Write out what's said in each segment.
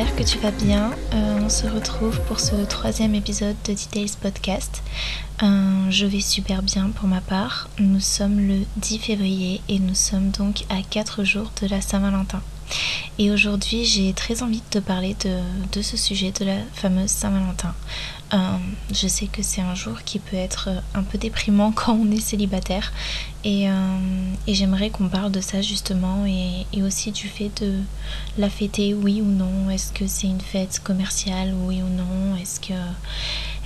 j'espère que tu vas bien. Euh, on se retrouve pour ce troisième épisode de Details Podcast. Euh, je vais super bien pour ma part. Nous sommes le 10 février et nous sommes donc à 4 jours de la Saint-Valentin. Et aujourd'hui, j'ai très envie de te parler de, ce sujet, de la fameuse Saint-Valentin. Euh, je sais que c'est un jour qui peut être un peu déprimant quand on est célibataire. Et, euh, j'aimerais qu'on parle de ça justement et, aussi du fait de la fêter, oui ou non. Est-ce que c'est une fête commerciale, oui ou non? Est-ce que,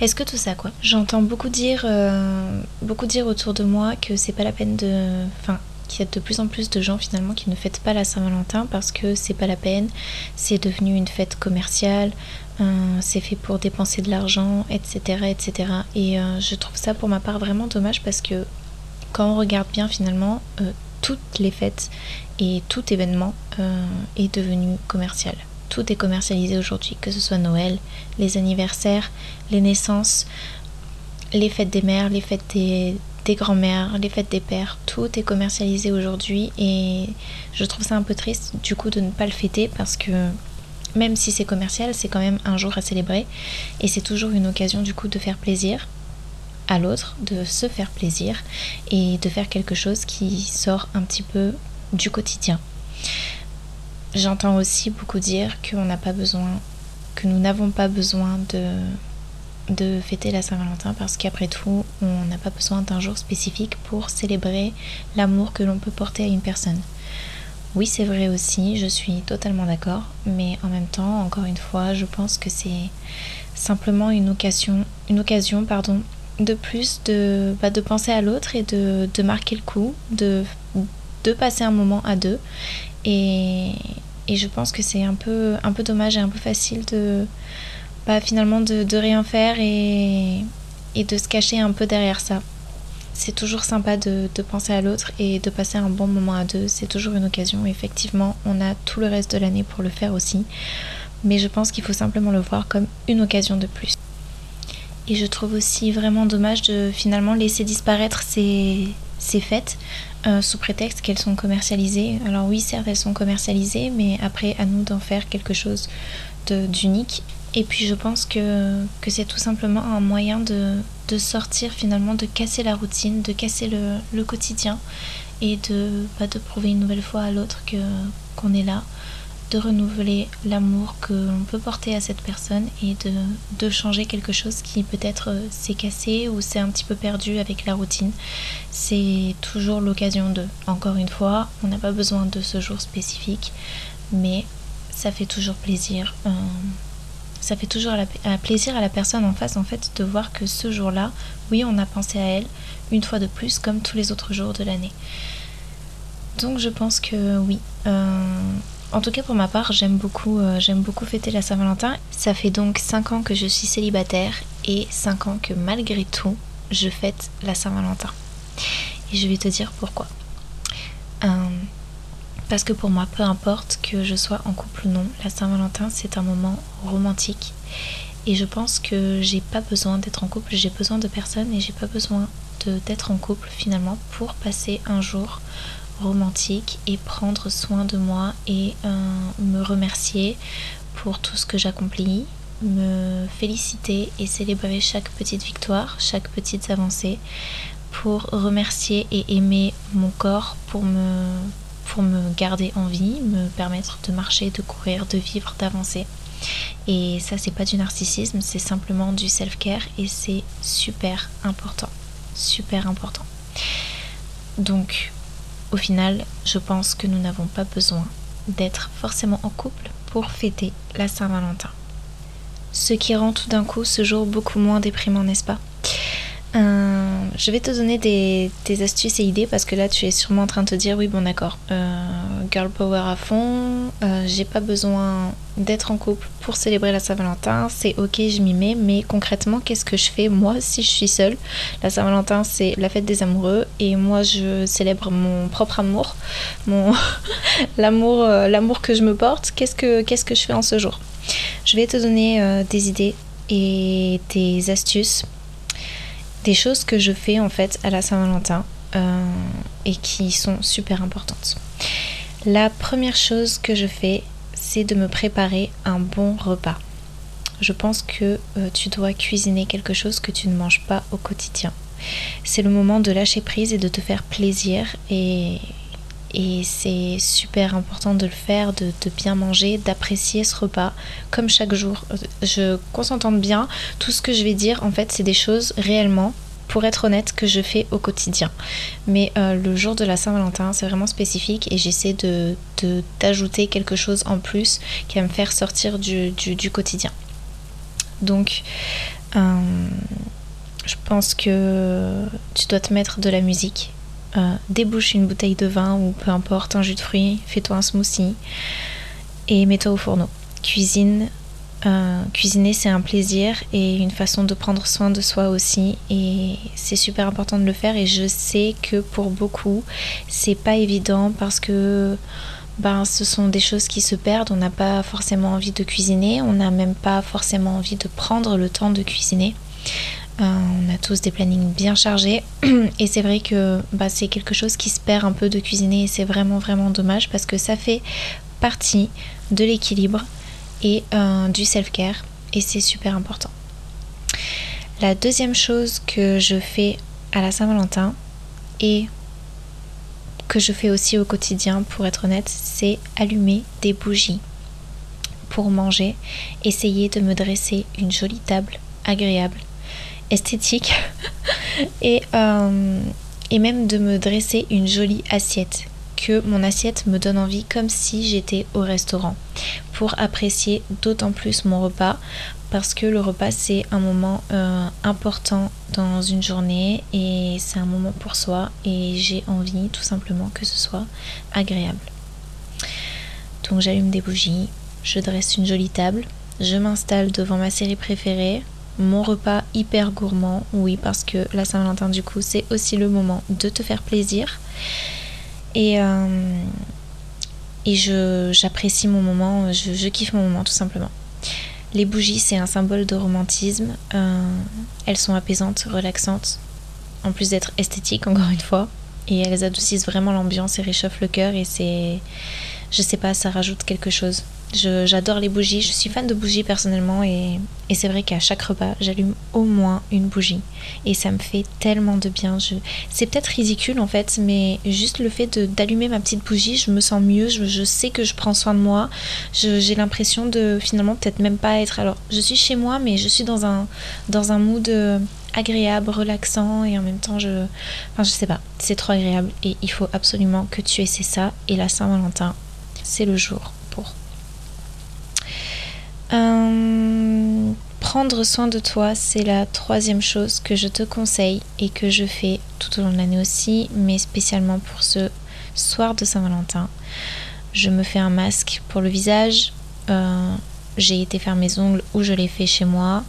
est que tout ça quoi? J'entends beaucoup dire, euh, beaucoup dire autour de moi que c'est pas la peine de. Enfin, qu'il y a de plus en plus de gens finalement qui ne fêtent pas la Saint-Valentin parce que c'est pas la peine, c'est devenu une fête commerciale, euh, c'est fait pour dépenser de l'argent, etc., etc. Et euh, je trouve ça pour ma part vraiment dommage parce que quand on regarde bien finalement, euh, toutes les fêtes et tout événement est devenu commercial. Tout est commercialisé aujourd'hui, que ce soit Noël, les anniversaires, les naissances, les fêtes des mères, les fêtes des, des grands-mères, les fêtes des pères, tout est commercialisé aujourd'hui et je trouve ça un peu triste du coup de ne pas le fêter parce que même si c'est commercial, c'est quand même un jour à célébrer et c'est toujours une occasion du coup de faire plaisir à l'autre, de se faire plaisir et de faire quelque chose qui sort un petit peu du quotidien. J'entends aussi beaucoup dire qu'on n'a pas besoin, que nous n'avons pas besoin de de fêter la Saint-Valentin parce qu'après tout, on n'a pas besoin d'un jour spécifique pour célébrer l'amour que l'on peut porter à une personne. Oui, c'est vrai aussi, je suis totalement d'accord, mais en même temps, encore une fois, je pense que c'est simplement une occasion, une occasion pardon, de plus de, bah, penser à l'autre et de, de, marquer le coup, de, de passer un moment à deux. Et, et je pense que c'est un peu, un peu dommage et un peu facile de, finalement de, rien faire et, de se cacher un peu derrière ça. C'est toujours sympa de, penser à l'autre et de passer un bon moment à deux. C'est toujours une occasion. Effectivement, on a tout le reste de l'année pour le faire aussi. Mais je pense qu'il faut simplement le voir comme une occasion de plus. Et je trouve aussi vraiment dommage de finalement laisser disparaître ces, fêtes euh, sous prétexte qu'elles sont commercialisées. Alors oui, certes, elles sont commercialisées, mais après, à nous d'en faire quelque chose d'unique et puis je pense que, c'est tout simplement un moyen de, sortir finalement, de casser la routine, de casser le, quotidien et de, bah, de prouver une nouvelle fois à l'autre que qu'on est là, de renouveler l'amour que l'on peut porter à cette personne et de, de changer quelque chose qui peut-être euh, s'est cassé ou s'est un petit peu perdu avec la routine. C'est toujours l'occasion de. Encore une fois, on n'a pas besoin de ce jour spécifique, mais ça fait toujours plaisir. Euh, ça fait toujours plaisir à la personne en face en fait de voir que ce jour-là, oui, on a pensé à elle une fois de plus comme tous les autres jours de l'année. Donc je pense que oui. Euh, en tout cas pour ma part, j'aime beaucoup, euh, j'aime beaucoup fêter la Saint-Valentin. Ça fait donc 5 ans que je suis célibataire et 5 ans que malgré tout, je fête la Saint-Valentin. Et je vais te dire pourquoi. Euh, parce que pour moi, peu importe que je sois en couple ou non, la Saint-Valentin c'est un moment romantique. Et je pense que j'ai pas besoin d'être en couple, j'ai besoin de personne et j'ai pas besoin d'être en couple finalement pour passer un jour romantique et prendre soin de moi et euh, me remercier pour tout ce que j'accomplis, me féliciter et célébrer chaque petite victoire, chaque petite avancée, pour remercier et aimer mon corps, pour me pour me garder en vie, me permettre de marcher, de courir, de vivre, d'avancer. Et ça, c'est pas du narcissisme, c'est simplement du self-care et c'est super important. Super important. Donc, au final, je pense que nous n'avons pas besoin d'être forcément en couple pour fêter la Saint-Valentin. Ce qui rend tout d'un coup ce jour beaucoup moins déprimant, n'est-ce pas? Euh, je vais te donner des, astuces et idées parce que là tu es sûrement en train de te dire oui bon d'accord, euh, girl power à fond, euh, j'ai pas besoin d'être en couple pour célébrer la Saint-Valentin, c'est ok je m'y mets, mais concrètement qu'est-ce que je fais moi si je suis seule? La Saint-Valentin c'est la fête des amoureux et moi je célèbre mon propre amour, mon l'amour l'amour que je me porte, qu'est-ce que, qu'est-ce que je fais en ce jour? Je vais te donner des idées et des astuces des choses que je fais en fait à la Saint-Valentin euh, et qui sont super importantes. La première chose que je fais, c'est de me préparer un bon repas. Je pense que euh, tu dois cuisiner quelque chose que tu ne manges pas au quotidien. C'est le moment de lâcher prise et de te faire plaisir et, et c'est super important de le faire, de, bien manger, d'apprécier ce repas comme chaque jour. Je qu'on s'entende bien, tout ce que je vais dire en fait c'est des choses réellement pour être honnête, que je fais au quotidien. Mais euh, le jour de la Saint-Valentin, c'est vraiment spécifique et j'essaie de, d'ajouter quelque chose en plus qui va me faire sortir du, du, quotidien. Donc, euh, je pense que tu dois te mettre de la musique euh, débouche une bouteille de vin ou peu importe, un jus de fruits, fais-toi un smoothie et mets-toi au fourneau. Cuisine, euh, cuisiner c'est un plaisir et une façon de prendre soin de soi aussi et c'est super important de le faire et je sais que pour beaucoup c'est pas évident parce que ben, ce sont des choses qui se perdent, on n'a pas forcément envie de cuisiner, on n'a même pas forcément envie de prendre le temps de cuisiner. Euh, on a tous des plannings bien chargés et c'est vrai que bah, c'est quelque chose qui se perd un peu de cuisiner et c'est vraiment vraiment dommage parce que ça fait partie de l'équilibre et euh, du self-care et c'est super important. La deuxième chose que je fais à la Saint-Valentin et que je fais aussi au quotidien pour être honnête, c'est allumer des bougies pour manger, essayer de me dresser une jolie table agréable esthétique et, euh, et même de me dresser une jolie assiette que mon assiette me donne envie comme si j'étais au restaurant pour apprécier d'autant plus mon repas parce que le repas c'est un moment euh, important dans une journée et c'est un moment pour soi et j'ai envie tout simplement que ce soit agréable. Donc j'allume des bougies, je dresse une jolie table, je m'installe devant ma série préférée, mon repas hyper gourmand, oui, parce que la Saint-Valentin, du coup, c'est aussi le moment de te faire plaisir. Et, euh, et j'apprécie mon moment, je, kiffe mon moment, tout simplement. Les bougies, c'est un symbole de romantisme. Euh, elles sont apaisantes, relaxantes, en plus d'être esthétiques, encore une fois. Et elles adoucissent vraiment l'ambiance et réchauffent le cœur. Et c'est. Je sais pas, ça rajoute quelque chose. J'adore les bougies, je suis fan de bougies personnellement et, c'est vrai qu'à chaque repas, j'allume au moins une bougie. Et ça me fait tellement de bien. C'est peut-être ridicule en fait, mais juste le fait d'allumer ma petite bougie, je me sens mieux, je, sais que je prends soin de moi, j'ai l'impression de finalement peut-être même pas être... Alors, je suis chez moi, mais je suis dans un, dans un mood euh, agréable, relaxant et en même temps je... Enfin je sais pas, c'est trop agréable et il faut absolument que tu essaies ça et la Saint-Valentin, c'est le jour. Euh, prendre soin de toi, c'est la troisième chose que je te conseille et que je fais tout au long de l'année aussi, mais spécialement pour ce soir de Saint-Valentin. Je me fais un masque pour le visage. Euh, j'ai été faire mes ongles ou je les fais chez moi.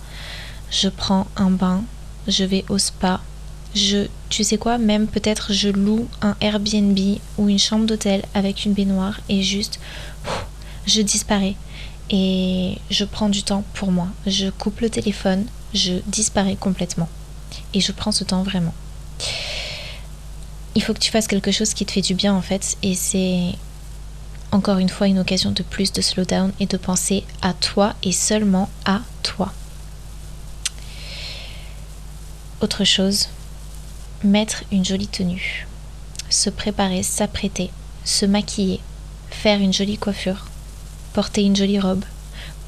Je prends un bain. Je vais au spa. Je, tu sais quoi, même peut-être je loue un Airbnb ou une chambre d'hôtel avec une baignoire et juste, je disparais et je prends du temps pour moi. Je coupe le téléphone, je disparais complètement. Et je prends ce temps vraiment. Il faut que tu fasses quelque chose qui te fait du bien en fait. Et c'est encore une fois une occasion de plus de slow down et de penser à toi et seulement à toi. Autre chose, mettre une jolie tenue. Se préparer, s'apprêter, se maquiller, faire une jolie coiffure porter une jolie robe,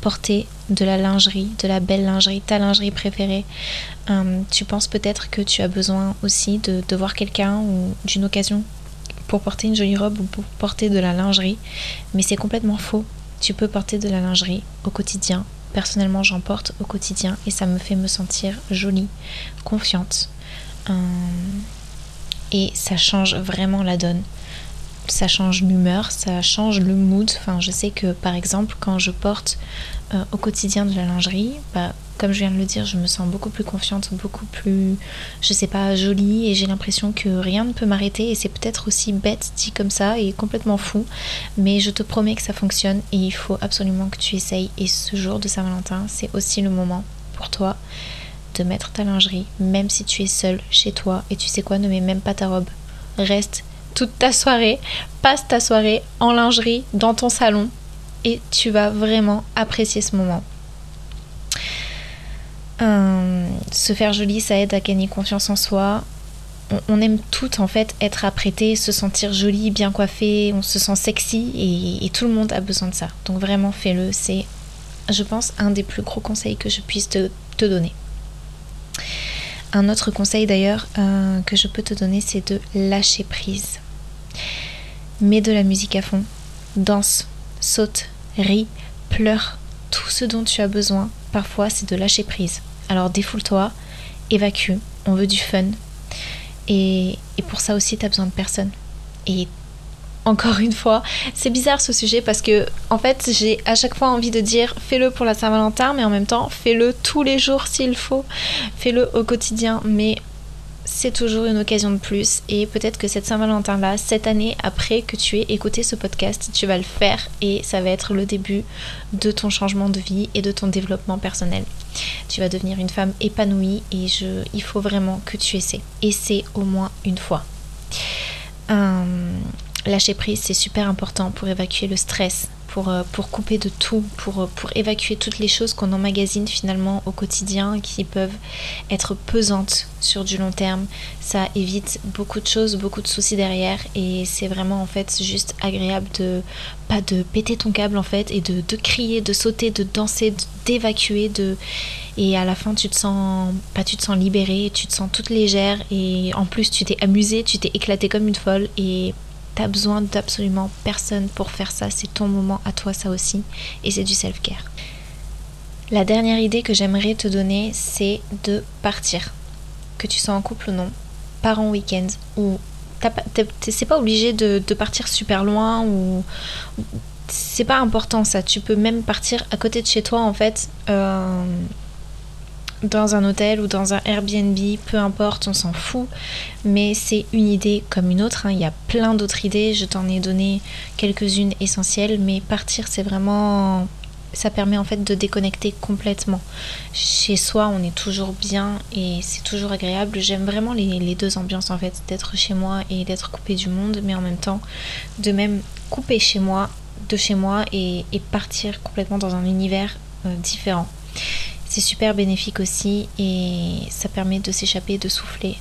porter de la lingerie, de la belle lingerie, ta lingerie préférée. Euh, tu penses peut-être que tu as besoin aussi de, voir quelqu'un ou d'une occasion pour porter une jolie robe ou pour porter de la lingerie, mais c'est complètement faux. Tu peux porter de la lingerie au quotidien. Personnellement, j'en porte au quotidien et ça me fait me sentir jolie, confiante. Euh, et ça change vraiment la donne ça change l'humeur, ça change le mood. Enfin, je sais que par exemple, quand je porte euh, au quotidien de la lingerie, bah, comme je viens de le dire, je me sens beaucoup plus confiante, beaucoup plus, je sais pas, jolie et j'ai l'impression que rien ne peut m'arrêter et c'est peut-être aussi bête dit comme ça et complètement fou, mais je te promets que ça fonctionne et il faut absolument que tu essayes et ce jour de Saint-Valentin, c'est aussi le moment pour toi de mettre ta lingerie, même si tu es seule chez toi et tu sais quoi, ne mets même pas ta robe. Reste toute ta soirée, passe ta soirée en lingerie dans ton salon et tu vas vraiment apprécier ce moment. Euh, se faire joli, ça aide à gagner confiance en soi. On, aime toutes en fait être apprêtées, se sentir jolie, bien coiffée, on se sent sexy et, tout le monde a besoin de ça. Donc vraiment fais-le, c'est je pense un des plus gros conseils que je puisse te, donner. Un autre conseil d'ailleurs euh, que je peux te donner, c'est de lâcher prise. Mets de la musique à fond, danse, saute, ris, pleure, tout ce dont tu as besoin. Parfois, c'est de lâcher prise. Alors défoule-toi, évacue, on veut du fun. Et, pour ça aussi, tu as besoin de personne. Et encore une fois, c'est bizarre ce sujet parce que en fait, j'ai à chaque fois envie de dire fais-le pour la Saint-Valentin, mais en même temps, fais-le tous les jours s'il faut. Fais-le au quotidien, mais c'est toujours une occasion de plus et peut-être que cette Saint-Valentin-là, cette année après que tu aies écouté ce podcast, tu vas le faire et ça va être le début de ton changement de vie et de ton développement personnel. Tu vas devenir une femme épanouie et je, il faut vraiment que tu essaies. Essaie au moins une fois. Euh, lâcher prise, c'est super important pour évacuer le stress, pour, euh, pour couper de tout, pour, euh, pour évacuer toutes les choses qu'on emmagasine finalement au quotidien qui peuvent être pesantes sur du long terme. Ça évite beaucoup de choses, beaucoup de soucis derrière et c'est vraiment en fait juste agréable de pas de péter ton câble en fait et de, de crier, de sauter, de danser, d'évacuer, de et à la fin tu te sens pas tu te sens libérée, tu te sens toute légère et en plus tu t'es amusée, tu t'es éclatée comme une folle et T'as besoin d'absolument personne pour faire ça. C'est ton moment à toi, ça aussi. Et c'est du self-care. La dernière idée que j'aimerais te donner, c'est de partir. Que tu sois en couple ou non, par en week-end ou c'est pas obligé de, partir super loin ou c'est pas important ça. Tu peux même partir à côté de chez toi en fait. Euh, dans un hôtel ou dans un Airbnb, peu importe, on s'en fout. Mais c'est une idée comme une autre. Hein. Il y a plein d'autres idées. Je t'en ai donné quelques-unes essentielles. Mais partir, c'est vraiment. Ça permet en fait de déconnecter complètement. Chez soi, on est toujours bien et c'est toujours agréable. J'aime vraiment les, deux ambiances en fait, d'être chez moi et d'être coupé du monde, mais en même temps de même couper chez moi, de chez moi et, partir complètement dans un univers euh, différent. C'est super bénéfique aussi et ça permet de s'échapper, de souffler.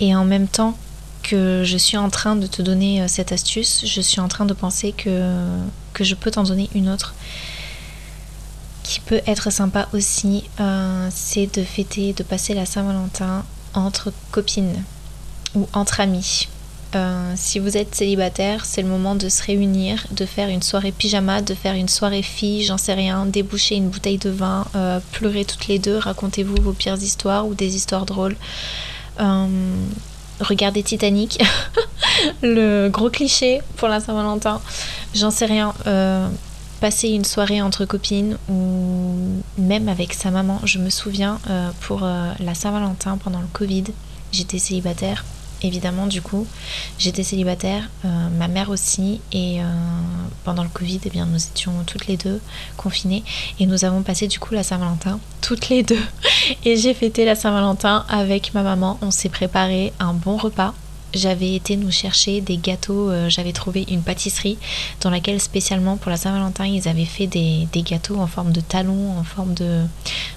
Et en même temps que je suis en train de te donner euh, cette astuce, je suis en train de penser que, je peux t'en donner une autre qui peut être sympa aussi, euh, c'est de fêter, de passer la Saint-Valentin entre copines ou entre amis. Euh, si vous êtes célibataire, c'est le moment de se réunir, de faire une soirée pyjama, de faire une soirée fille, j'en sais rien, déboucher une bouteille de vin, euh, pleurer toutes les deux, racontez-vous vos pires histoires ou des histoires drôles. Euh, regardez Titanic, le gros cliché pour la Saint-Valentin, j'en sais rien. passer une soirée entre copines ou même avec sa maman. Je me souviens pour la Saint-Valentin pendant le Covid, j'étais célibataire évidemment du coup j'étais célibataire euh, ma mère aussi et euh, pendant le covid eh bien nous étions toutes les deux confinées et nous avons passé du coup la Saint-Valentin toutes les deux. Et j'ai fêté la Saint-Valentin avec ma maman. On s'est préparé un bon repas. J'avais été nous chercher des gâteaux, euh, j'avais trouvé une pâtisserie dans laquelle spécialement pour la Saint-Valentin ils avaient fait des, gâteaux en forme de talons, en forme de,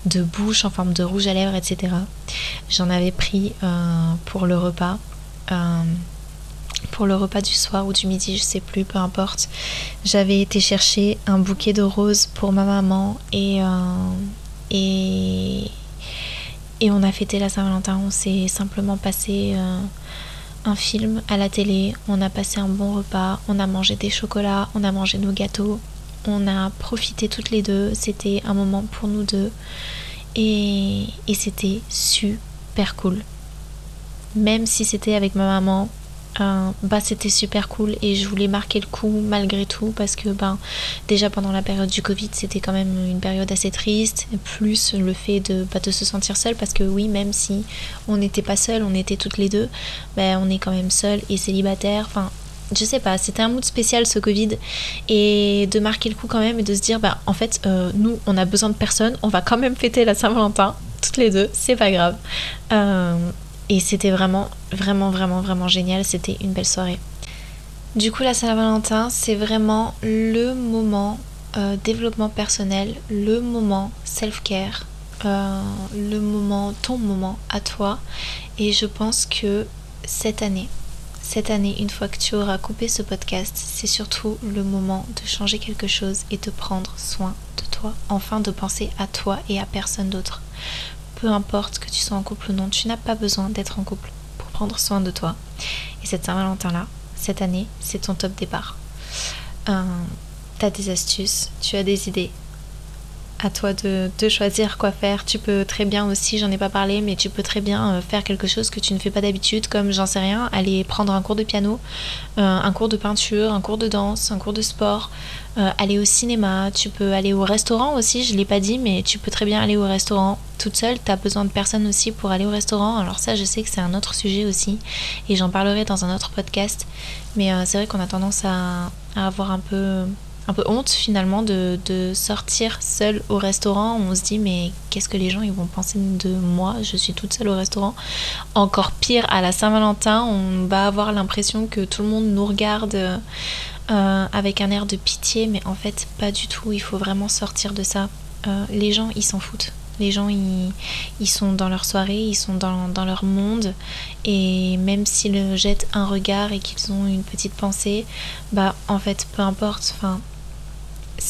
de bouche, en forme de rouge à lèvres, etc. J'en avais pris pour le repas pour le repas du soir ou du midi, je sais plus, peu importe. J'avais été chercher un bouquet de roses pour ma maman et, euh, et on a fêté la Saint-Valentin. On s'est simplement passé euh, un film à la télé, on a passé un bon repas, on a mangé des chocolats, on a mangé nos gâteaux, on a profité toutes les deux. C'était un moment pour nous deux et, et c'était super cool même si c'était avec ma maman, euh, bah c'était super cool et je voulais marquer le coup malgré tout parce que ben déjà pendant la période du Covid c'était quand même une période assez triste plus le fait de bah, de se sentir seule parce que oui même si on n'était pas seul on était toutes les deux ben on est quand même seul et célibataire enfin je sais pas, c'était un mood spécial ce Covid et de marquer le coup quand même et de se dire bah en fait euh, nous on a besoin de personne, on va quand même fêter la Saint-Valentin toutes les deux, c'est pas grave. Euh, et c'était vraiment, vraiment, vraiment, vraiment génial. C'était une belle soirée. Du coup, la Saint-Valentin, c'est vraiment le moment euh, développement personnel, le moment self-care, euh, le moment, ton moment à toi. Et je pense que cette année, cette année, une fois que tu auras coupé ce podcast, c'est surtout le moment de changer quelque chose et de prendre soin de toi. Enfin, de penser à toi et à personne d'autre. Peu importe que tu sois en couple ou non, tu n'as pas besoin d'être en couple pour prendre soin de toi. Et cette Saint-Valentin-là, cette année, c'est ton top départ. Euh, tu as des astuces, tu as des idées. À toi de, choisir quoi faire. Tu peux très bien aussi, j'en ai pas parlé, mais tu peux très bien euh, faire quelque chose que tu ne fais pas d'habitude, comme j'en sais rien, aller prendre un cours de piano, euh, un cours de peinture, un cours de danse, un cours de sport, euh, aller au cinéma, tu peux aller au restaurant aussi, je l'ai pas dit, mais tu peux très bien aller au restaurant toute seule. Tu as besoin de personne aussi pour aller au restaurant. Alors ça, je sais que c'est un autre sujet aussi, et j'en parlerai dans un autre podcast. Mais c'est vrai qu'on a tendance à avoir un peu un peu honte finalement de, sortir seule au restaurant. On se dit mais qu'est-ce que les gens ils vont penser de moi? Je suis toute seule au restaurant. Encore pire à la Saint-Valentin, on va avoir l'impression que tout le monde nous regarde euh, avec un air de pitié, mais en fait pas du tout. Il faut vraiment sortir de ça. Euh, les gens ils s'en foutent. Les gens, ils, ils, sont dans leur soirée, ils sont dans, leur monde. Et même s'ils jettent un regard et qu'ils ont une petite pensée, bah en fait, peu importe. Enfin,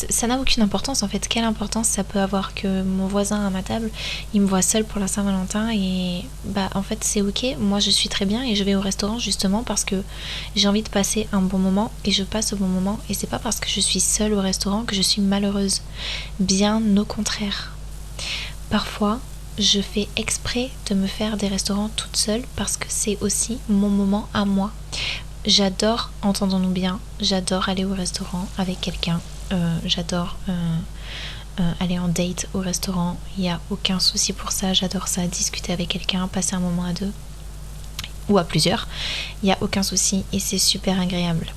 ça n'a aucune importance en fait. Quelle importance ça peut avoir que mon voisin à ma table, il me voit seule pour la Saint-Valentin et bah en fait c'est ok. Moi je suis très bien et je vais au restaurant justement parce que j'ai envie de passer un bon moment et je passe au bon moment et c'est pas parce que je suis seule au restaurant que je suis malheureuse. Bien au contraire. Parfois je fais exprès de me faire des restaurants toute seule parce que c'est aussi mon moment à moi. J'adore, entendons-nous bien, j'adore aller au restaurant avec quelqu'un j'adore euh, euh, aller en date au restaurant. Il n'y a aucun souci pour ça. J'adore ça. Discuter avec quelqu'un, passer un moment à deux ou à plusieurs. Il n'y a aucun souci et c'est super agréable.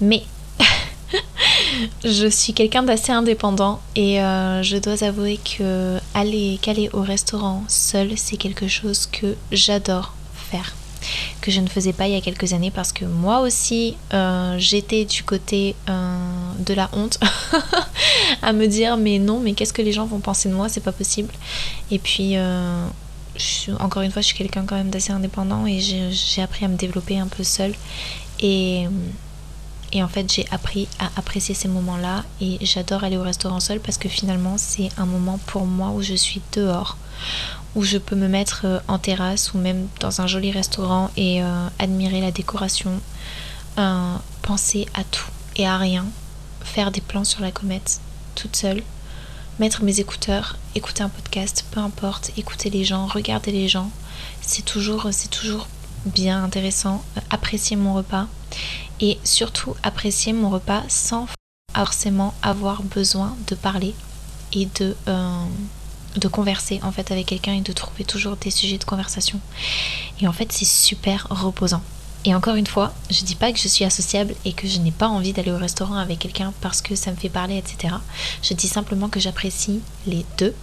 Mais je suis quelqu'un d'assez indépendant et je dois avouer que aller qu'aller au restaurant seul, c'est quelque chose que j'adore faire que je ne faisais pas il y a quelques années parce que moi aussi euh, j'étais du côté euh, de la honte à me dire mais non mais qu'est-ce que les gens vont penser de moi? C'est pas possible. Et puis euh, encore une fois je suis quelqu'un quand même d'assez indépendant et j'ai appris à me développer un peu seule. Et et en fait, j'ai appris à apprécier ces moments-là et j'adore aller au restaurant seul parce que finalement, c'est un moment pour moi où je suis dehors, où je peux me mettre euh, en terrasse ou même dans un joli restaurant et euh, admirer la décoration, euh, penser à tout et à rien, faire des plans sur la comète toute seule, mettre mes écouteurs, écouter un podcast, peu importe, écouter les gens, regarder les gens. C'est toujours, c'est toujours bien intéressant, apprécier mon repas et surtout apprécier mon repas sans forcément avoir besoin de parler et de, de converser en fait avec quelqu'un et de trouver toujours des sujets de conversation. Et en fait c'est super reposant. Et encore une fois, je dis pas que je suis associable et que je n'ai pas envie d'aller au restaurant avec quelqu'un parce que ça me fait parler, etc. Je dis simplement que j'apprécie les deux,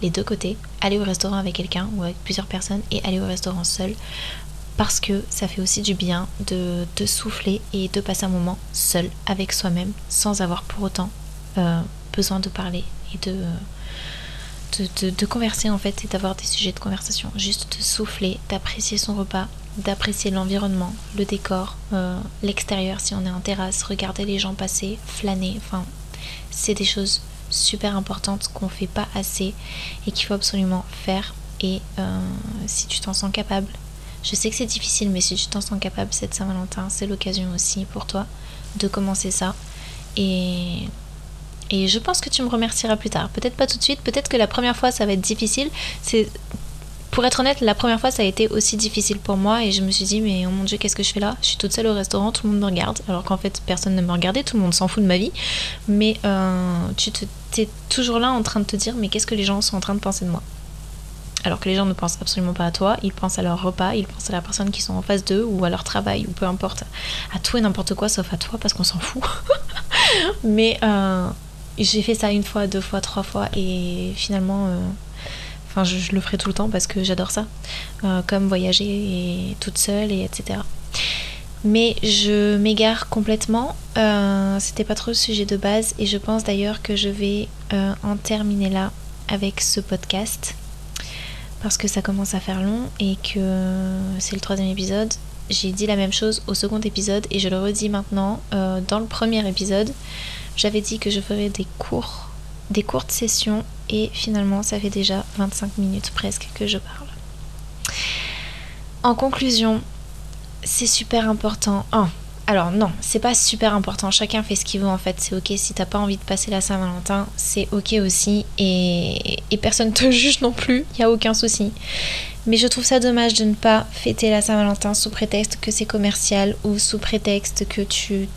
les deux côtés, aller au restaurant avec quelqu'un ou avec plusieurs personnes et aller au restaurant seul parce que ça fait aussi du bien de, souffler et de passer un moment seul avec soi-même sans avoir pour autant euh, besoin de parler et de, de, converser en fait et d'avoir des sujets de conversation. Juste de souffler, d'apprécier son repas, d'apprécier l'environnement, le décor, euh, l'extérieur si on est en terrasse, regarder les gens passer, flâner, enfin c'est des choses super importantes qu'on fait pas assez et qu'il faut absolument faire et euh, si tu t'en sens capable je sais que c'est difficile, mais si tu t'en sens capable cette Saint-Valentin, c'est l'occasion aussi pour toi de commencer ça. Et, et je pense que tu me remercieras plus tard. Peut-être pas tout de suite, peut-être que la première fois ça va être difficile. C'est pour être honnête, la première fois ça a été aussi difficile pour moi et je me suis dit mais oh mon dieu qu'est-ce que je fais là? Je suis toute seule au restaurant, tout le monde me regarde alors qu'en fait personne ne me regardait, tout le monde s'en fout de ma vie. Mais euh, tu te, es toujours là en train de te dire mais qu'est-ce que les gens sont en train de penser de moi? Alors que les gens ne pensent absolument pas à toi, ils pensent à leur repas, ils pensent à la personne qui sont en face d'eux ou à leur travail ou peu importe, à tout et n'importe quoi sauf à toi parce qu'on s'en fout. Mais euh, j'ai fait ça une fois, deux fois, trois fois et finalement, euh, je, le ferai tout le temps parce que j'adore ça, euh, comme voyager et toute seule et etc. Mais je m'égare complètement. Euh, c'était pas trop le sujet de base et je pense d'ailleurs que je vais en terminer là avec ce podcast parce que ça commence à faire long et que c'est le troisième épisode. J'ai dit la même chose au second épisode et je le redis maintenant. Dans le premier épisode, j'avais dit que je ferais des cours, des courtes sessions et finalement ça fait déjà 25 minutes presque que je parle. En conclusion, c'est super important. Oh, alors non, c'est pas super important. Chacun fait ce qu'il veut en fait. C'est ok si t'as pas envie de passer la Saint-Valentin, c'est ok aussi. Et, et personne te juge non plus. Il y a aucun souci. Mais je trouve ça dommage de ne pas fêter la Saint-Valentin sous prétexte que c'est commercial ou sous prétexte que tu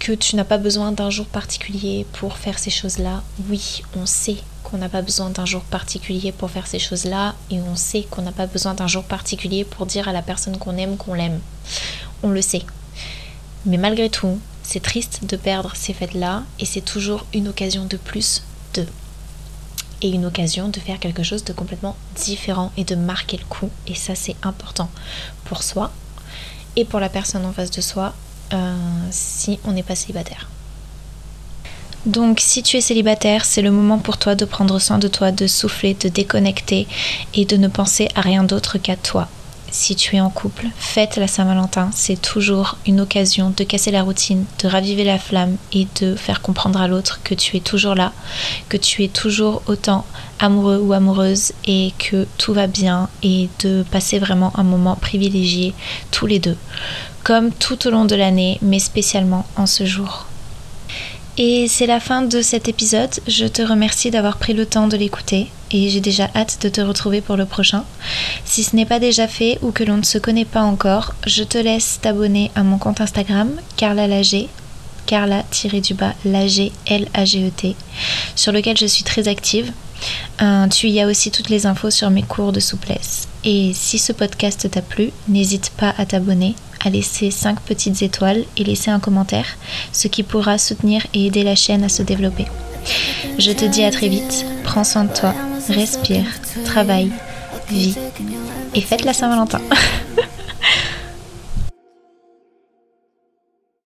que tu n'as pas besoin d'un jour particulier pour faire ces choses-là. Oui, on sait qu'on n'a pas besoin d'un jour particulier pour faire ces choses-là et on sait qu'on n'a pas besoin d'un jour particulier pour dire à la personne qu'on aime qu'on l'aime. On le sait. Mais malgré tout, c'est triste de perdre ces fêtes-là et c'est toujours une occasion de plus de et une occasion de faire quelque chose de complètement différent et de marquer le coup. Et ça, c'est important pour soi et pour la personne en face de soi si on n'est pas célibataire. Donc si tu es célibataire, c'est le moment pour toi de prendre soin de toi, de souffler, de déconnecter et de ne penser à rien d'autre qu'à toi. Si tu es en couple, fête la Saint-Valentin, c'est toujours une occasion de casser la routine, de raviver la flamme et de faire comprendre à l'autre que tu es toujours là, que tu es toujours autant amoureux ou amoureuse et que tout va bien et de passer vraiment un moment privilégié tous les deux comme tout au long de l'année, mais spécialement en ce jour. Et c'est la fin de cet épisode. Je te remercie d'avoir pris le temps de l'écouter et j'ai déjà hâte de te retrouver pour le prochain. Si ce n'est pas déjà fait ou que l'on ne se connaît pas encore, je te laisse t'abonner à mon compte Instagram, Carla Lager, Carla-du-bas L-A-G-E-T, sur lequel je suis très active. Euh, tu y as aussi toutes les infos sur mes cours de souplesse. Et si ce podcast t'a plu, n'hésite pas à t'abonner à laisser 5 petites étoiles et laisser un commentaire, ce qui pourra soutenir et aider la chaîne à se développer. Je te dis à très vite, prends soin de toi, respire, travaille, vis et fête la Saint-Valentin.